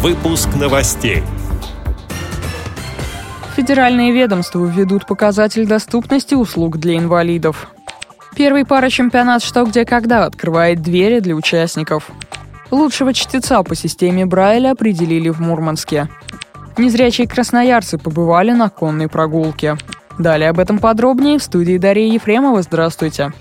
Выпуск новостей. Федеральные ведомства введут показатель доступности услуг для инвалидов. Первый пара чемпионат «Что, где, когда» открывает двери для участников. Лучшего чтеца по системе Брайля определили в Мурманске. Незрячие красноярцы побывали на конной прогулке. Далее об этом подробнее в студии Дарья Ефремова. Здравствуйте.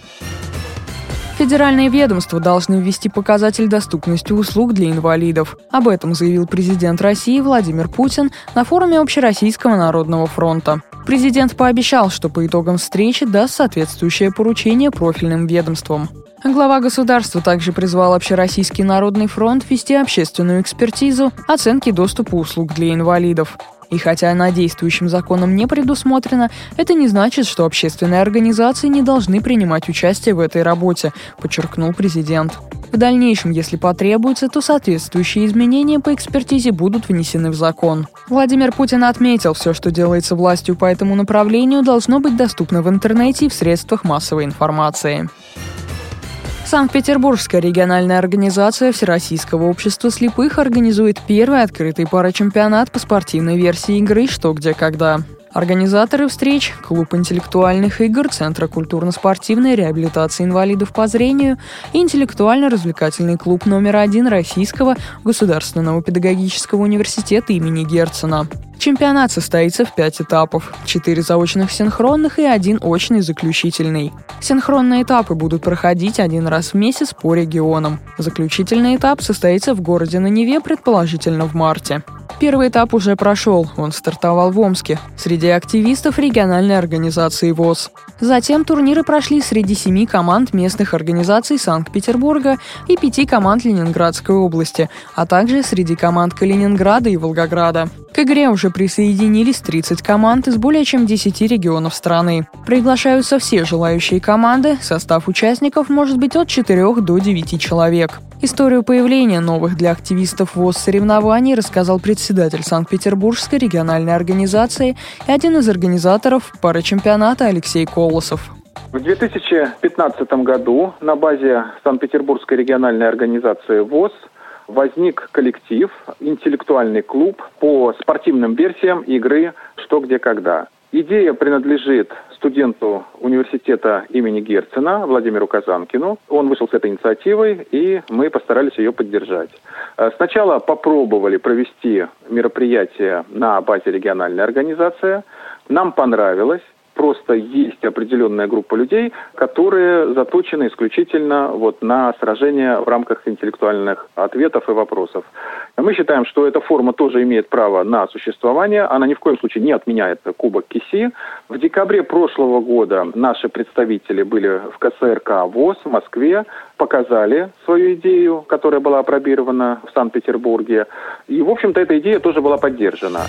Федеральные ведомства должны ввести показатель доступности услуг для инвалидов. Об этом заявил президент России Владимир Путин на форуме Общероссийского народного фронта. Президент пообещал, что по итогам встречи даст соответствующее поручение профильным ведомствам. Глава государства также призвал Общероссийский народный фронт вести общественную экспертизу оценки доступа услуг для инвалидов. И хотя она действующим законом не предусмотрена, это не значит, что общественные организации не должны принимать участие в этой работе, подчеркнул президент. В дальнейшем, если потребуется, то соответствующие изменения по экспертизе будут внесены в закон. Владимир Путин отметил, все, что делается властью по этому направлению, должно быть доступно в интернете и в средствах массовой информации. Санкт-Петербургская региональная организация Всероссийского общества слепых организует первый открытый парачемпионат по спортивной версии игры «Что, где, когда». Организаторы встреч – Клуб интеллектуальных игр Центра культурно-спортивной реабилитации инвалидов по зрению и интеллектуально-развлекательный клуб номер один Российского государственного педагогического университета имени Герцена. Чемпионат состоится в пять этапов. Четыре заочных синхронных и один очный заключительный. Синхронные этапы будут проходить один раз в месяц по регионам. Заключительный этап состоится в городе на Неве, предположительно в марте. Первый этап уже прошел, он стартовал в Омске, среди активистов региональной организации ВОЗ. Затем турниры прошли среди семи команд местных организаций Санкт-Петербурга и пяти команд Ленинградской области, а также среди команд Калининграда и Волгограда. К игре уже присоединились 30 команд из более чем 10 регионов страны. Приглашаются все желающие команды, состав участников может быть от 4 до 9 человек. Историю появления новых для активистов ВОЗ соревнований рассказал председатель Санкт-Петербургской региональной организации и один из организаторов парачемпионата Алексей Колосов. В 2015 году на базе Санкт-Петербургской региональной организации ВОЗ возник коллектив, интеллектуальный клуб по спортивным версиям игры «Что, где, когда». Идея принадлежит студенту университета имени Герцена Владимиру Казанкину. Он вышел с этой инициативой, и мы постарались ее поддержать. Э, сначала попробовали провести мероприятие на базе региональной организации. Нам понравилось просто есть определенная группа людей, которые заточены исключительно вот на сражения в рамках интеллектуальных ответов и вопросов. Мы считаем, что эта форма тоже имеет право на существование. Она ни в коем случае не отменяет Кубок КИСИ. В декабре прошлого года наши представители были в КСРК ВОЗ в Москве, показали свою идею, которая была опробирована в Санкт-Петербурге. И, в общем-то, эта идея тоже была поддержана.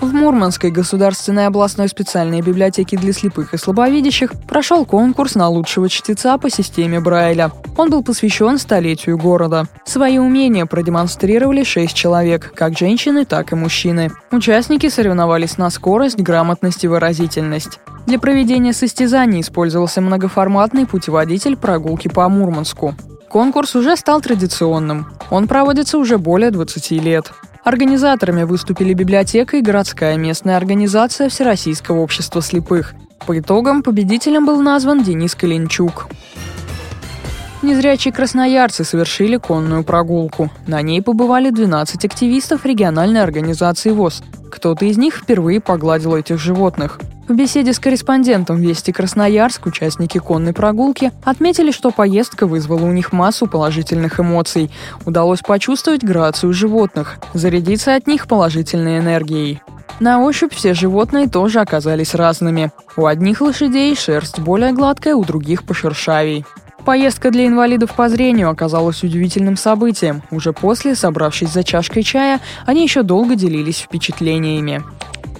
В Мурманской государственной областной специальной библиотеке для слепых и слабовидящих прошел конкурс на лучшего чтеца по системе Брайля. Он был посвящен столетию города. Свои умения продемонстрировали шесть человек, как женщины, так и мужчины. Участники соревновались на скорость, грамотность и выразительность. Для проведения состязаний использовался многоформатный путеводитель прогулки по Мурманску. Конкурс уже стал традиционным. Он проводится уже более 20 лет. Организаторами выступили библиотека и городская местная организация Всероссийского общества слепых. По итогам победителем был назван Денис Калинчук. Незрячие красноярцы совершили конную прогулку. На ней побывали 12 активистов региональной организации ВОЗ. Кто-то из них впервые погладил этих животных. В беседе с корреспондентом «Вести Красноярск» участники конной прогулки отметили, что поездка вызвала у них массу положительных эмоций. Удалось почувствовать грацию животных, зарядиться от них положительной энергией. На ощупь все животные тоже оказались разными. У одних лошадей шерсть более гладкая, у других пошершавей. Поездка для инвалидов по зрению оказалась удивительным событием. Уже после, собравшись за чашкой чая, они еще долго делились впечатлениями.